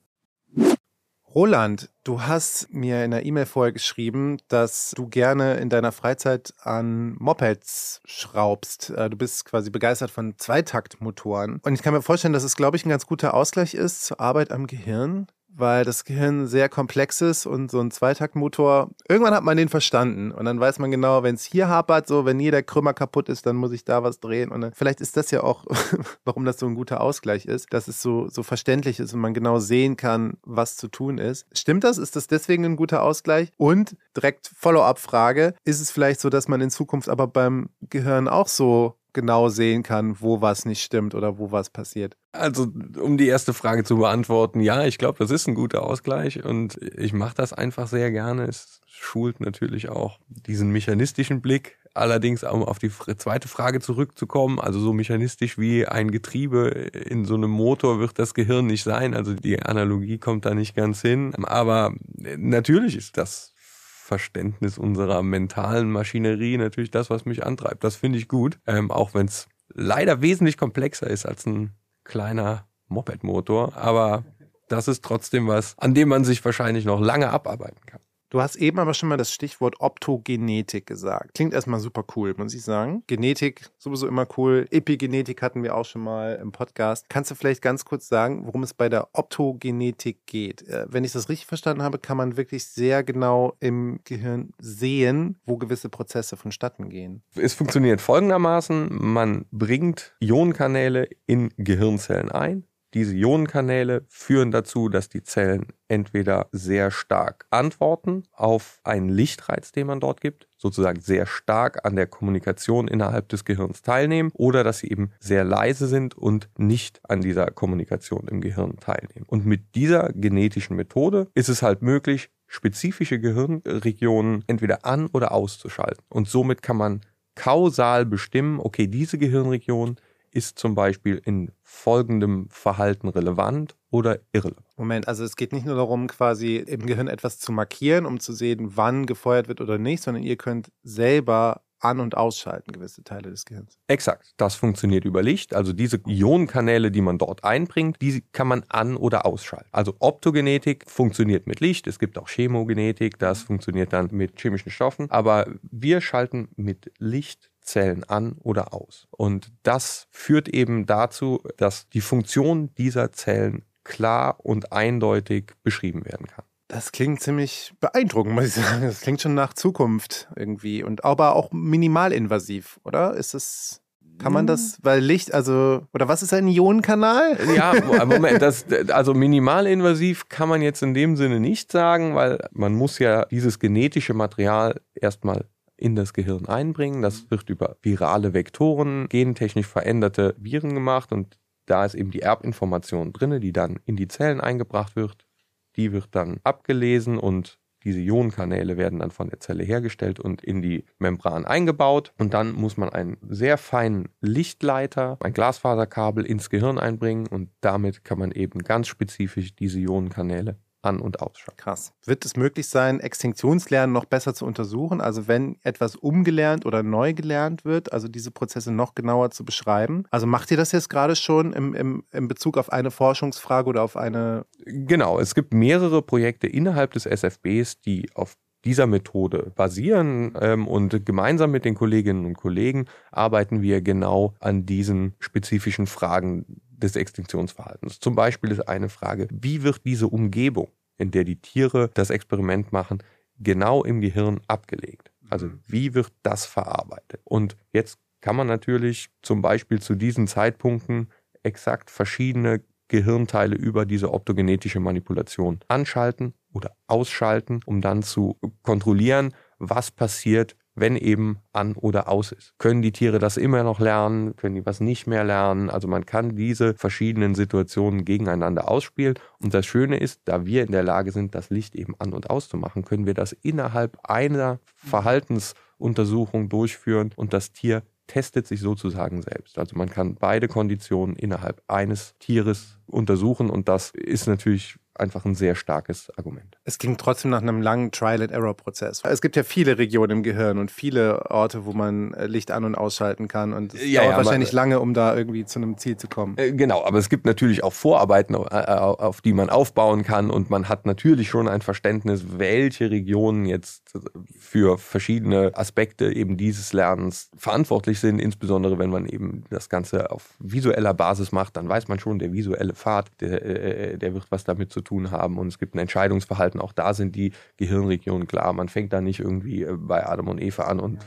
Roland, du hast mir in einer E-Mail vorher geschrieben, dass du gerne in deiner Freizeit an Mopeds schraubst. Äh, du bist quasi begeistert von Zweitaktmotoren. Und ich kann mir vorstellen, dass es, glaube ich, ein ganz guter Ausgleich ist zur Arbeit am Gehirn weil das Gehirn sehr komplex ist und so ein Zweitaktmotor, irgendwann hat man den verstanden und dann weiß man genau, wenn es hier hapert, so wenn hier der Krümmer kaputt ist, dann muss ich da was drehen und dann, vielleicht ist das ja auch, (laughs) warum das so ein guter Ausgleich ist, dass es so, so verständlich ist und man genau sehen kann, was zu tun ist. Stimmt das? Ist das deswegen ein guter Ausgleich? Und direkt Follow-up-Frage, ist es vielleicht so, dass man in Zukunft aber beim Gehirn auch so genau sehen kann, wo was nicht stimmt oder wo was passiert? Also, um die erste Frage zu beantworten, ja, ich glaube, das ist ein guter Ausgleich und ich mache das einfach sehr gerne. Es schult natürlich auch diesen mechanistischen Blick. Allerdings, um auf die zweite Frage zurückzukommen, also so mechanistisch wie ein Getriebe in so einem Motor wird das Gehirn nicht sein. Also die Analogie kommt da nicht ganz hin. Aber natürlich ist das Verständnis unserer mentalen Maschinerie natürlich das, was mich antreibt. Das finde ich gut, ähm, auch wenn es leider wesentlich komplexer ist als ein kleiner Moped-Motor. Aber das ist trotzdem was, an dem man sich wahrscheinlich noch lange abarbeiten kann. Du hast eben aber schon mal das Stichwort Optogenetik gesagt. Klingt erstmal super cool, muss ich sagen. Genetik sowieso immer cool. Epigenetik hatten wir auch schon mal im Podcast. Kannst du vielleicht ganz kurz sagen, worum es bei der Optogenetik geht? Äh, wenn ich das richtig verstanden habe, kann man wirklich sehr genau im Gehirn sehen, wo gewisse Prozesse vonstatten gehen. Es funktioniert folgendermaßen. Man bringt Ionenkanäle in Gehirnzellen ein diese Ionenkanäle führen dazu, dass die Zellen entweder sehr stark antworten auf einen Lichtreiz, den man dort gibt, sozusagen sehr stark an der Kommunikation innerhalb des Gehirns teilnehmen, oder dass sie eben sehr leise sind und nicht an dieser Kommunikation im Gehirn teilnehmen. Und mit dieser genetischen Methode ist es halt möglich, spezifische Gehirnregionen entweder an oder auszuschalten. Und somit kann man kausal bestimmen, okay, diese Gehirnregion ist zum Beispiel in folgendem Verhalten relevant oder irrelevant. Moment, also es geht nicht nur darum, quasi im Gehirn etwas zu markieren, um zu sehen, wann gefeuert wird oder nicht, sondern ihr könnt selber an- und ausschalten, gewisse Teile des Gehirns. Exakt. Das funktioniert über Licht. Also diese Ionenkanäle, die man dort einbringt, die kann man an- oder ausschalten. Also Optogenetik funktioniert mit Licht. Es gibt auch Chemogenetik, das funktioniert dann mit chemischen Stoffen. Aber wir schalten mit Licht Zellen an oder aus. Und das führt eben dazu, dass die Funktion dieser Zellen klar und eindeutig beschrieben werden kann. Das klingt ziemlich beeindruckend, muss ich sagen. Das klingt schon nach Zukunft irgendwie und aber auch minimalinvasiv, oder? Ist es kann man das, weil Licht, also, oder was ist ein Ionenkanal? Ja, (laughs) Moment, das, also minimalinvasiv kann man jetzt in dem Sinne nicht sagen, weil man muss ja dieses genetische Material erstmal in das Gehirn einbringen. Das wird über virale Vektoren, gentechnisch veränderte Viren gemacht und da ist eben die Erbinformation drin, die dann in die Zellen eingebracht wird. Die wird dann abgelesen und diese Ionenkanäle werden dann von der Zelle hergestellt und in die Membran eingebaut. Und dann muss man einen sehr feinen Lichtleiter, ein Glasfaserkabel ins Gehirn einbringen und damit kann man eben ganz spezifisch diese Ionenkanäle an- und ausschalten. Krass. Wird es möglich sein, Extinktionslernen noch besser zu untersuchen? Also wenn etwas umgelernt oder neu gelernt wird, also diese Prozesse noch genauer zu beschreiben? Also macht ihr das jetzt gerade schon im, im, im Bezug auf eine Forschungsfrage oder auf eine... Genau, es gibt mehrere Projekte innerhalb des SFBs, die auf dieser Methode basieren ähm, und gemeinsam mit den Kolleginnen und Kollegen arbeiten wir genau an diesen spezifischen Fragen des Extinktionsverhaltens. Zum Beispiel ist eine Frage, wie wird diese Umgebung, in der die Tiere das Experiment machen, genau im Gehirn abgelegt? Also mhm. wie wird das verarbeitet? Und jetzt kann man natürlich zum Beispiel zu diesen Zeitpunkten exakt verschiedene Gehirnteile über diese optogenetische Manipulation anschalten oder ausschalten, um dann zu kontrollieren, was passiert, wenn eben an oder aus ist. Können die Tiere das immer noch lernen? Können die was nicht mehr lernen? Also man kann diese verschiedenen Situationen gegeneinander ausspielen. Und das Schöne ist, da wir in der Lage sind, das Licht eben an und auszumachen, können wir das innerhalb einer Verhaltensuntersuchung durchführen und das Tier testet sich sozusagen selbst. Also man kann beide Konditionen innerhalb eines Tieres untersuchen und das ist natürlich einfach ein sehr starkes Argument. Es klingt trotzdem nach einem langen Trial-and-Error-Prozess. Es gibt ja viele Regionen im Gehirn und viele Orte, wo man äh, Licht an- und ausschalten kann. Und es ja, dauert ja, wahrscheinlich lange, um da irgendwie zu einem Ziel zu kommen. Äh, genau, aber es gibt natürlich auch Vorarbeiten, äh, auf die man aufbauen kann. Und man hat natürlich schon ein Verständnis, welche Regionen jetzt für verschiedene Aspekte eben dieses Lernens verantwortlich sind. Insbesondere wenn man eben das Ganze auf visueller Basis macht, dann weiß man schon, der visuelle Pfad, der, der wird was damit zu tun haben und es gibt ein Entscheidungsverhalten. Auch da sind die Gehirnregionen klar. Man fängt da nicht irgendwie äh, bei Adam und Eva an und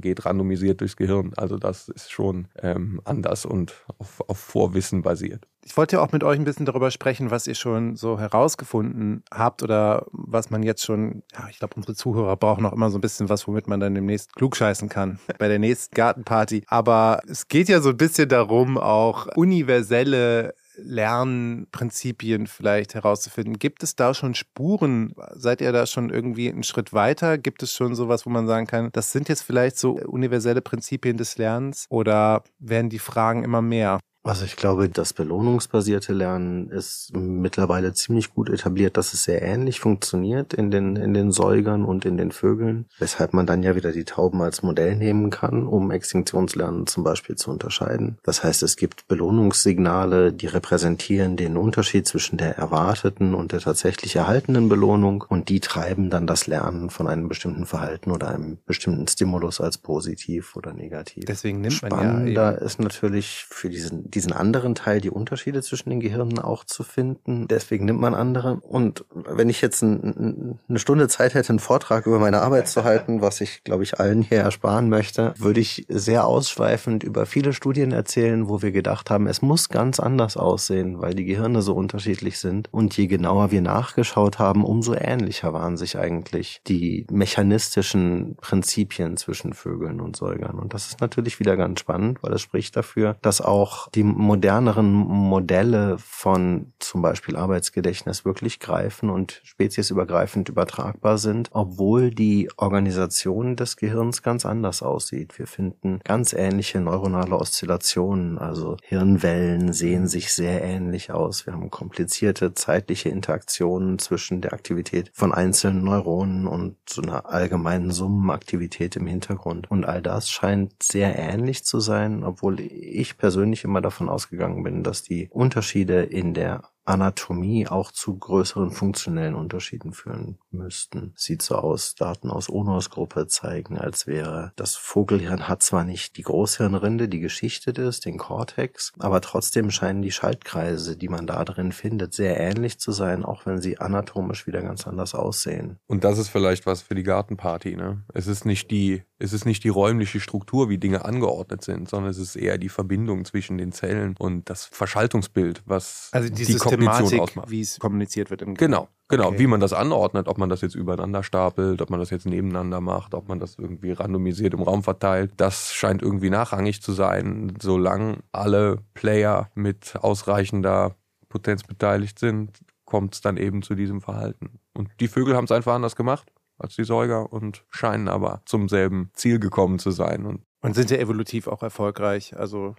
geht randomisiert durchs Gehirn. Also das ist schon ähm, anders und auf, auf Vorwissen basiert. Ich wollte ja auch mit euch ein bisschen darüber sprechen, was ihr schon so herausgefunden habt oder was man jetzt schon, ja, ich glaube, unsere Zuhörer brauchen noch immer so ein bisschen was, womit man dann demnächst klugscheißen kann (laughs) bei der nächsten Gartenparty. Aber es geht ja so ein bisschen darum, auch universelle Lernprinzipien vielleicht herauszufinden. Gibt es da schon Spuren? Seid ihr da schon irgendwie einen Schritt weiter? Gibt es schon sowas, wo man sagen kann, das sind jetzt vielleicht so universelle Prinzipien des Lernens oder werden die Fragen immer mehr? Also ich glaube, das belohnungsbasierte Lernen ist mittlerweile ziemlich gut etabliert, dass es sehr ähnlich funktioniert in den, in den Säugern und in den Vögeln, weshalb man dann ja wieder die Tauben als Modell nehmen kann, um Extinktionslernen zum Beispiel zu unterscheiden. Das heißt, es gibt Belohnungssignale, die repräsentieren den Unterschied zwischen der erwarteten und der tatsächlich erhaltenen Belohnung und die treiben dann das Lernen von einem bestimmten Verhalten oder einem bestimmten Stimulus als positiv oder negativ. Deswegen nimmt man Spannender ja ist natürlich für diesen, diesen anderen Teil die Unterschiede zwischen den Gehirnen auch zu finden. Deswegen nimmt man andere. Und wenn ich jetzt ein, eine Stunde Zeit hätte, einen Vortrag über meine Arbeit zu halten, was ich, glaube ich, allen hier ersparen möchte, würde ich sehr ausschweifend über viele Studien erzählen, wo wir gedacht haben, es muss ganz anders aussehen, weil die Gehirne so unterschiedlich sind. Und je genauer wir nachgeschaut haben, umso ähnlicher waren sich eigentlich die mechanistischen Prinzipien zwischen Vögeln und Säugern. Und das ist natürlich wieder ganz spannend, weil es spricht dafür, dass auch die moderneren Modelle von zum Beispiel Arbeitsgedächtnis wirklich greifen und speziesübergreifend übertragbar sind, obwohl die Organisation des Gehirns ganz anders aussieht. Wir finden ganz ähnliche neuronale Oszillationen, also Hirnwellen sehen sich sehr ähnlich aus. Wir haben komplizierte zeitliche Interaktionen zwischen der Aktivität von einzelnen Neuronen und so einer allgemeinen Summenaktivität im Hintergrund. Und all das scheint sehr ähnlich zu sein, obwohl ich persönlich immer davon ausgegangen bin, dass die Unterschiede in der Anatomie auch zu größeren funktionellen Unterschieden führen müssten. Sieht so aus, Daten aus Onos-Gruppe zeigen, als wäre das Vogelhirn hat zwar nicht die Großhirnrinde, die geschichtet ist, den Cortex, aber trotzdem scheinen die Schaltkreise, die man da drin findet, sehr ähnlich zu sein, auch wenn sie anatomisch wieder ganz anders aussehen. Und das ist vielleicht was für die Gartenparty, ne? Es ist nicht die, es ist nicht die räumliche Struktur, wie Dinge angeordnet sind, sondern es ist eher die Verbindung zwischen den Zellen und das Verschaltungsbild, was Also die, die Kognition ausmacht. wie es kommuniziert wird im Genau, genau. Okay. Wie man das anordnet, ob man das jetzt übereinander stapelt, ob man das jetzt nebeneinander macht, ob man das irgendwie randomisiert im Raum verteilt, das scheint irgendwie nachrangig zu sein, solange alle Player mit ausreichender Potenz beteiligt sind, kommt es dann eben zu diesem Verhalten. Und die Vögel haben es einfach anders gemacht als die Säuger und scheinen aber zum selben Ziel gekommen zu sein. Und Und sind ja evolutiv auch erfolgreich. Also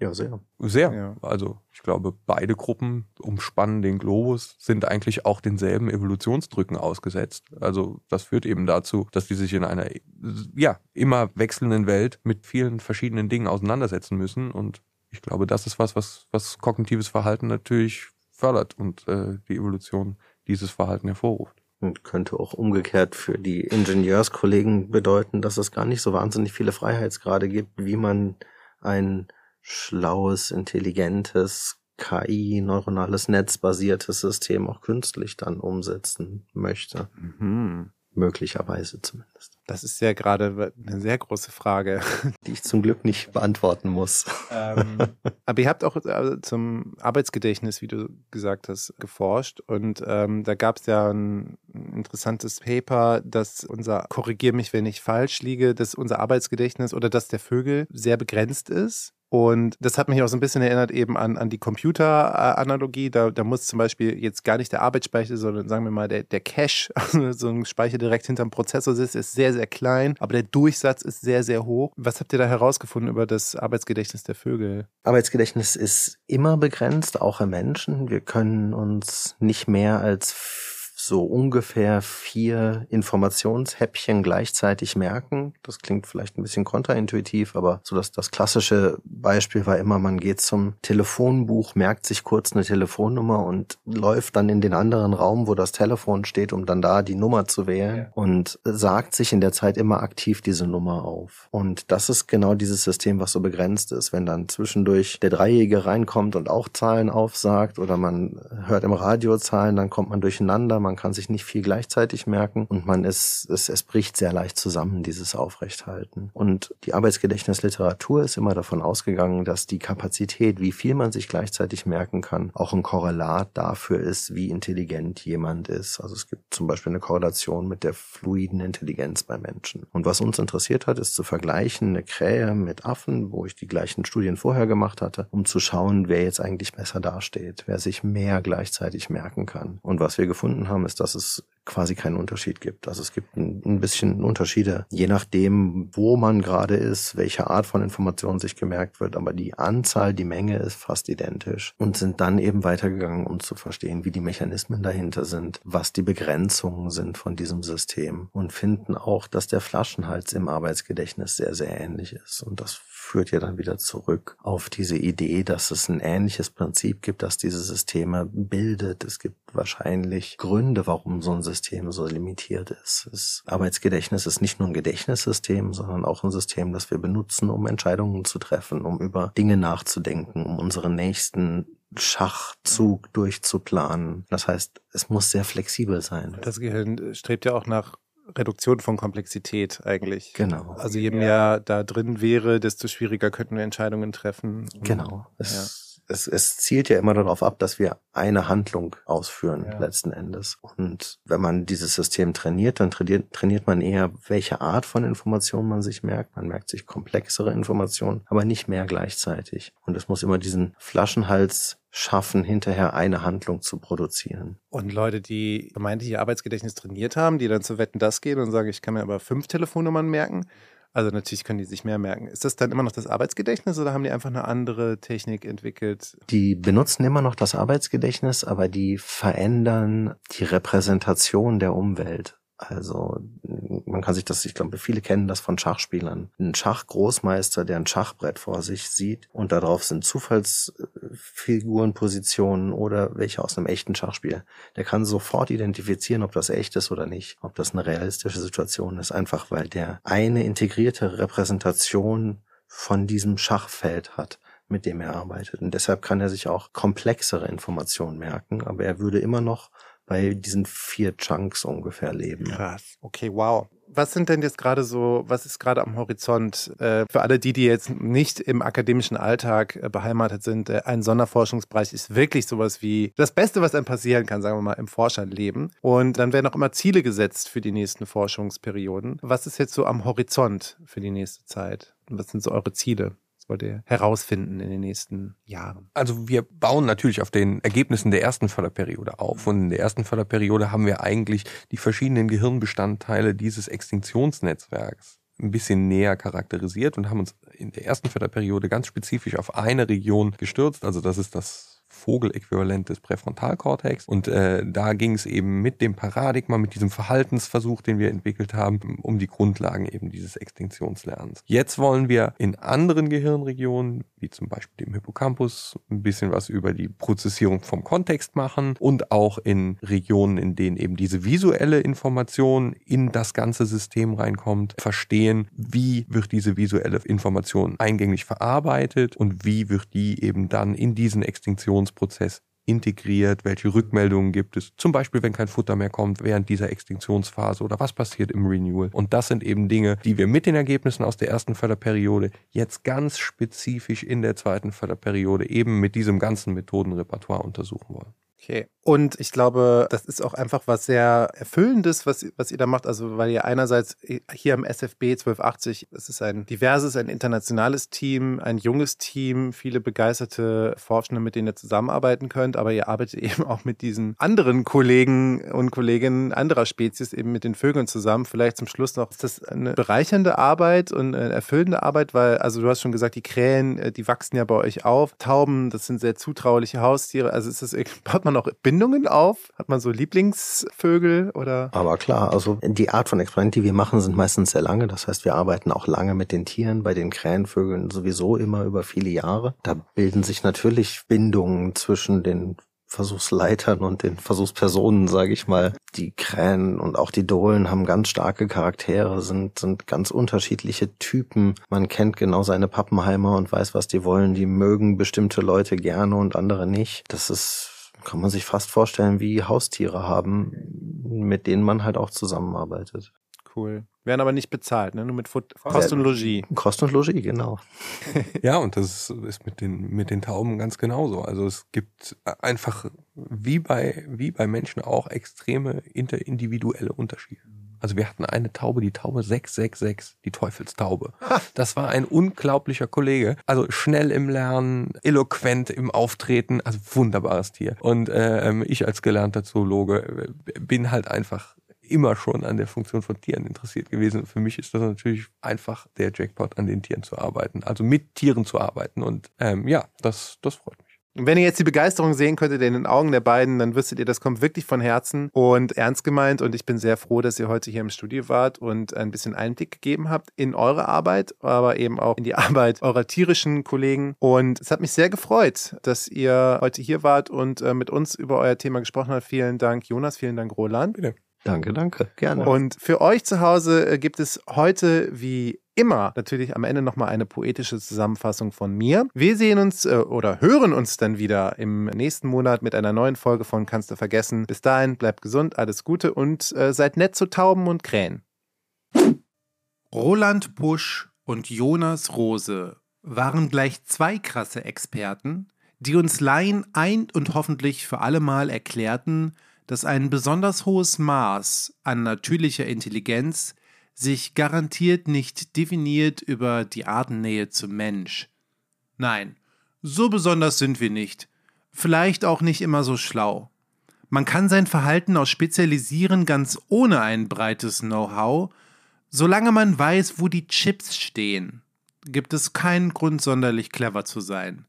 Ja, sehr. sehr. Ja. Also ich glaube, beide Gruppen umspannen den Globus, sind eigentlich auch denselben Evolutionsdrücken ausgesetzt. Also das führt eben dazu, dass die sich in einer ja immer wechselnden Welt mit vielen verschiedenen Dingen auseinandersetzen müssen. Und ich glaube, das ist was, was, was kognitives Verhalten natürlich fördert und äh, die Evolution dieses Verhalten hervorruft. Und könnte auch umgekehrt für die Ingenieurskollegen bedeuten, dass es gar nicht so wahnsinnig viele Freiheitsgrade gibt, wie man ein schlaues, intelligentes, KI, neuronales Netz basiertes System auch künstlich dann umsetzen möchte. mhm. Möglicherweise zumindest. Das ist ja gerade eine sehr große Frage. (laughs) Die ich zum Glück nicht beantworten muss. Ähm, (laughs) aber ihr habt auch äh, zum Arbeitsgedächtnis, wie du gesagt hast, geforscht. Und ähm, da gab es ja ein interessantes Paper, dass unser, korrigier mich, wenn ich falsch liege, dass unser Arbeitsgedächtnis oder das der Vögel sehr begrenzt ist. Und das hat mich auch so ein bisschen erinnert eben an, an die Computeranalogie. Da, da muss zum Beispiel jetzt gar nicht der Arbeitsspeicher, sondern sagen wir mal der, der Cache, (laughs) also so ein Speicher direkt hinterm Prozessor sitzt, ist sehr, sehr klein, aber der Durchsatz ist sehr, sehr hoch. Was habt ihr da herausgefunden über das Arbeitsgedächtnis der Vögel? Arbeitsgedächtnis ist immer begrenzt, auch im Menschen. Wir können uns nicht mehr als so ungefähr vier Informationshäppchen gleichzeitig merken. Das klingt vielleicht ein bisschen kontraintuitiv, aber so dass das klassische Beispiel war immer, man geht zum Telefonbuch, merkt sich kurz eine Telefonnummer und läuft dann in den anderen Raum, wo das Telefon steht, um dann da die Nummer zu wählen Ja. und sagt sich in der Zeit immer aktiv diese Nummer auf. Und das ist genau dieses System, was so begrenzt ist. Wenn dann zwischendurch der Dreijährige reinkommt und auch Zahlen aufsagt oder man hört im Radio Zahlen, dann kommt man durcheinander, man kann sich nicht viel gleichzeitig merken und man ist, es, es bricht sehr leicht zusammen, dieses Aufrechthalten. Und die Arbeitsgedächtnisliteratur ist immer davon ausgegangen, dass die Kapazität, wie viel man sich gleichzeitig merken kann, auch ein Korrelat dafür ist, wie intelligent jemand ist. Also es gibt zum Beispiel eine Korrelation mit der fluiden Intelligenz bei Menschen. Und was uns interessiert hat, ist zu vergleichen eine Krähe mit Affen, wo ich die gleichen Studien vorher gemacht hatte, um zu schauen, wer jetzt eigentlich besser dasteht, wer sich mehr gleichzeitig merken kann. Und was wir gefunden haben, ist, dass es quasi keinen Unterschied gibt. Also es gibt ein, bisschen Unterschiede, je nachdem, wo man gerade ist, welche Art von Information sich gemerkt wird, aber die Anzahl, die Menge ist fast identisch und sind dann eben weitergegangen, um zu verstehen, wie die Mechanismen dahinter sind, was die Begrenzungen sind von diesem System und finden auch, dass der Flaschenhals im Arbeitsgedächtnis sehr, sehr ähnlich ist und das führt ja dann wieder zurück auf diese Idee, dass es ein ähnliches Prinzip gibt, das diese Systeme bildet. Es gibt wahrscheinlich Gründe, warum so ein System so limitiert ist. Das Arbeitsgedächtnis ist nicht nur ein Gedächtnissystem, sondern auch ein System, das wir benutzen, um Entscheidungen zu treffen, um über Dinge nachzudenken, um unseren nächsten Schachzug durchzuplanen. Das heißt, es muss sehr flexibel sein. Das Gehirn strebt ja auch nach Reduktion von Komplexität eigentlich. Genau. Also je mehr da drin wäre, desto schwieriger könnten wir Entscheidungen treffen. Genau. Es, ja. es, es zielt ja immer darauf ab, dass wir eine Handlung ausführen ja. letzten Endes. Und wenn man dieses System trainiert, dann trainiert, trainiert man eher, welche Art von Informationen man sich merkt. Man merkt sich komplexere Informationen, aber nicht mehr gleichzeitig. Und es muss immer diesen Flaschenhals schaffen, hinterher eine Handlung zu produzieren. Und Leute, die vermeintlich ihr Arbeitsgedächtnis trainiert haben, die dann zu Wetten das gehen und sagen, ich kann mir aber fünf Telefonnummern merken. Also natürlich können die sich mehr merken. Ist das dann immer noch das Arbeitsgedächtnis oder haben die einfach eine andere Technik entwickelt? Die benutzen immer noch das Arbeitsgedächtnis, aber die verändern die Repräsentation der Umwelt. Also man kann sich das, ich glaube, viele kennen das von Schachspielern. Ein Schachgroßmeister, der ein Schachbrett vor sich sieht und darauf sind Zufallsfigurenpositionen oder welche aus einem echten Schachspiel. Der kann sofort identifizieren, ob das echt ist oder nicht, ob das eine realistische Situation ist, einfach weil der eine integrierte Repräsentation von diesem Schachfeld hat mit dem er arbeitet. Und deshalb kann er sich auch komplexere Informationen merken, aber er würde immer noch bei diesen vier Chunks ungefähr leben. Krass. Okay, wow. Was sind denn jetzt gerade so, was ist gerade am Horizont äh, für alle die, die jetzt nicht im akademischen Alltag äh, beheimatet sind? Äh, ein Sonderforschungsbereich ist wirklich sowas wie das Beste, was einem passieren kann, sagen wir mal, im Forscherleben. Und dann werden auch immer Ziele gesetzt für die nächsten Forschungsperioden. Was ist jetzt so am Horizont für die nächste Zeit? Und was sind so eure Ziele? Wollt ihr herausfinden in den nächsten Jahren? Also wir bauen natürlich auf den Ergebnissen der ersten Förderperiode auf. Und in der ersten Förderperiode haben wir eigentlich die verschiedenen Gehirnbestandteile dieses Extinktionsnetzwerks ein bisschen näher charakterisiert und haben uns in der ersten Förderperiode ganz spezifisch auf eine Region gestürzt. Also das ist das Vogeläquivalent des Präfrontalkortex. Und äh, da ging es eben mit dem Paradigma, mit diesem Verhaltensversuch, den wir entwickelt haben, um die Grundlagen eben dieses Extinktionslernens. Jetzt wollen wir in anderen Gehirnregionen, wie zum Beispiel dem Hippocampus, ein bisschen was über die Prozessierung vom Kontext machen und auch in Regionen, in denen eben diese visuelle Information in das ganze System reinkommt, verstehen, wie wird diese visuelle Information eingänglich verarbeitet und wie wird die eben dann in diesen Extinktions Extinktionsprozess integriert, welche Rückmeldungen gibt es, zum Beispiel wenn kein Futter mehr kommt während dieser Extinktionsphase oder was passiert im Renewal. Und das sind eben Dinge, die wir mit den Ergebnissen aus der ersten Förderperiode jetzt ganz spezifisch in der zweiten Förderperiode eben mit diesem ganzen Methodenrepertoire untersuchen wollen. Okay. Und ich glaube, das ist auch einfach was sehr Erfüllendes, was, was ihr da macht. Also, weil ihr einerseits hier am SFB 1280, es ist ein diverses, ein internationales Team, ein junges Team, viele begeisterte Forschende, mit denen ihr zusammenarbeiten könnt. Aber ihr arbeitet (laughs) eben auch mit diesen anderen Kollegen und Kolleginnen anderer Spezies, eben mit den Vögeln zusammen. Vielleicht zum Schluss noch, ist das eine bereichernde Arbeit und eine erfüllende Arbeit? Weil, also du hast schon gesagt, die Krähen, äh, die wachsen ja bei euch auf. Tauben, das sind sehr zutrauliche Haustiere. Also ist das, (laughs) baut man noch Bindungen auf? Hat man so Lieblingsvögel oder? Aber klar, also die Art von Experimenten, die wir machen, sind meistens sehr lange. Das heißt, wir arbeiten auch lange mit den Tieren, bei den Krähenvögeln sowieso immer über viele Jahre. Da bilden sich natürlich Bindungen zwischen den Versuchsleitern und den Versuchspersonen, sage ich mal. Die Krähen und auch die Dohlen haben ganz starke Charaktere, sind, sind ganz unterschiedliche Typen. Man kennt genau seine Pappenheimer und weiß, was die wollen. Die mögen bestimmte Leute gerne und andere nicht. Das ist kann man sich fast vorstellen, wie Haustiere haben, mit denen man halt auch zusammenarbeitet. Cool. Werden aber nicht bezahlt, ne? nur mit Food Kost und Logis. Kost und Logis, genau. (laughs) ja, und das ist mit den, mit den Tauben ganz genauso. Also es gibt einfach, wie bei, wie bei Menschen auch, extreme interindividuelle Unterschiede. Also wir hatten eine Taube, die Taube 666, die Teufelstaube. Das war ein unglaublicher Kollege. Also schnell im Lernen, eloquent im Auftreten, also wunderbares Tier. Und äh, ich als gelernter Zoologe äh, bin halt einfach immer schon an der Funktion von Tieren interessiert gewesen. Für mich ist das natürlich einfach der Jackpot, an den Tieren zu arbeiten, also mit Tieren zu arbeiten. Und ähm, ja, das, das freut mich. Und wenn ihr jetzt die Begeisterung sehen könntet in den Augen der beiden, dann wüsstet ihr, das kommt wirklich von Herzen und ernst gemeint. Und ich bin sehr froh, dass ihr heute hier im Studio wart und ein bisschen Einblick gegeben habt in eure Arbeit, aber eben auch in die (laughs) Arbeit eurer tierischen Kollegen. Und es hat mich sehr gefreut, dass ihr heute hier wart und äh, mit uns über euer Thema gesprochen habt. Vielen Dank, Jonas. Vielen Dank, Roland. Bitte. Danke, danke. Gerne. Und für euch zu Hause äh, gibt es heute wie immer natürlich am Ende nochmal eine poetische Zusammenfassung von mir. Wir sehen uns äh, oder hören uns dann wieder im nächsten Monat mit einer neuen Folge von Kannst du vergessen. Bis dahin, bleibt gesund, alles Gute und äh, seid nett zu Tauben und Krähen. Roland Pusch und Jonas Rose waren gleich zwei krasse Experten, die uns Laien ein und hoffentlich für allemal erklärten, dass ein besonders hohes Maß an natürlicher Intelligenz sich garantiert nicht definiert über die Artennähe zum Mensch. Nein, so besonders sind wir nicht, vielleicht auch nicht immer so schlau. Man kann sein Verhalten auch spezialisieren ganz ohne ein breites Know-how, solange man weiß, wo die Chips stehen, gibt es keinen Grund sonderlich clever zu sein.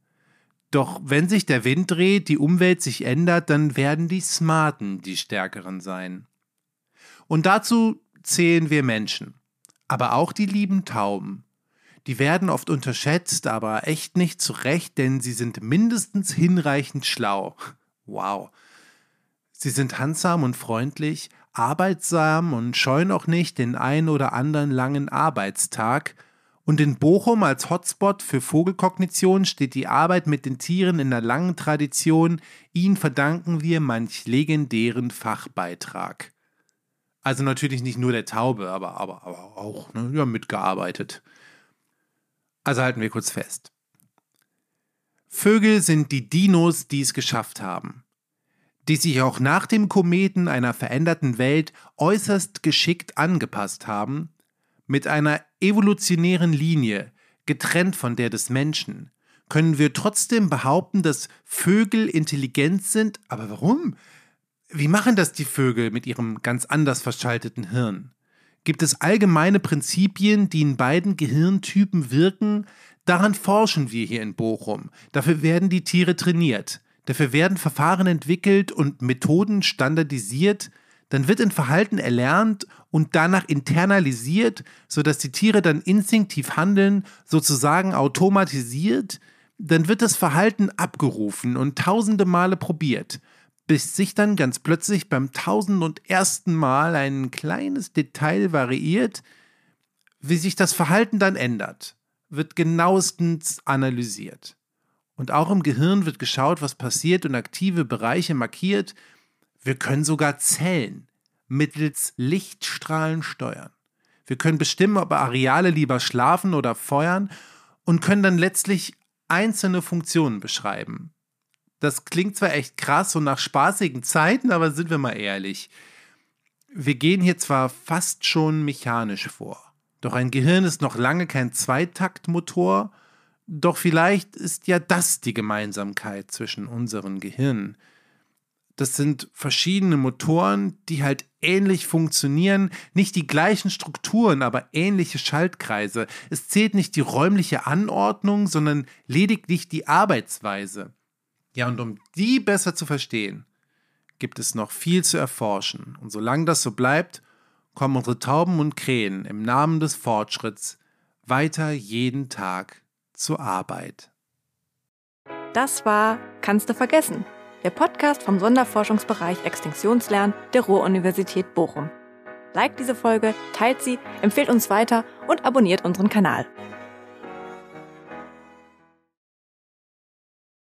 Doch wenn sich der Wind dreht, die Umwelt sich ändert, dann werden die Smarten die Stärkeren sein. Und dazu zählen wir Menschen. Aber auch die lieben Tauben. Die werden oft unterschätzt, aber echt nicht zurecht, denn sie sind mindestens hinreichend schlau. Wow. Sie sind handsam und freundlich, arbeitsam und scheuen auch nicht den ein oder anderen langen Arbeitstag. Und in Bochum als Hotspot für Vogelkognition steht die Arbeit mit den Tieren in der langen Tradition. Ihnen verdanken wir manch legendären Fachbeitrag. Also natürlich nicht nur der Taube, aber, aber, aber auch, ne, ja, mitgearbeitet. Also halten wir kurz fest. Vögel sind die Dinos, die es geschafft haben, die sich auch nach dem Kometen einer veränderten Welt äußerst geschickt angepasst haben, mit einer evolutionären Linie, getrennt von der des Menschen, können wir trotzdem behaupten, dass Vögel intelligent sind, aber warum? Wie machen das die Vögel mit ihrem ganz anders verschalteten Hirn? Gibt es allgemeine Prinzipien, die in beiden Gehirntypen wirken? Daran forschen wir hier in Bochum. Dafür werden die Tiere trainiert. Dafür werden Verfahren entwickelt und Methoden standardisiert. Dann wird ein Verhalten erlernt und danach internalisiert, sodass die Tiere dann instinktiv handeln, sozusagen automatisiert. Dann wird das Verhalten abgerufen und tausende Male probiert bis sich dann ganz plötzlich beim tausend und ersten Mal ein kleines Detail variiert, wie sich das Verhalten dann ändert, wird genauestens analysiert. Und auch im Gehirn wird geschaut, was passiert und aktive Bereiche markiert. Wir können sogar Zellen mittels Lichtstrahlen steuern. Wir können bestimmen, ob Areale lieber schlafen oder feuern und können dann letztlich einzelne Funktionen beschreiben. Das klingt zwar echt krass und nach spaßigen Zeiten, aber sind wir mal ehrlich. Wir gehen hier zwar fast schon mechanisch vor, doch ein Gehirn ist noch lange kein Zweitaktmotor, doch vielleicht ist ja das die Gemeinsamkeit zwischen unseren Gehirnen. Das sind verschiedene Motoren, die halt ähnlich funktionieren, nicht die gleichen Strukturen, aber ähnliche Schaltkreise. Es zählt nicht die räumliche Anordnung, sondern lediglich die Arbeitsweise. Ja, und um die besser zu verstehen, gibt es noch viel zu erforschen. Und solange das so bleibt, kommen unsere Tauben und Krähen im Namen des Fortschritts weiter jeden Tag zur Arbeit. Das war Kannst du vergessen? Der Podcast vom Sonderforschungsbereich Extinktionslernen der Ruhr-Universität Bochum. Liked diese Folge, teilt sie, empfehlt uns weiter und abonniert unseren Kanal.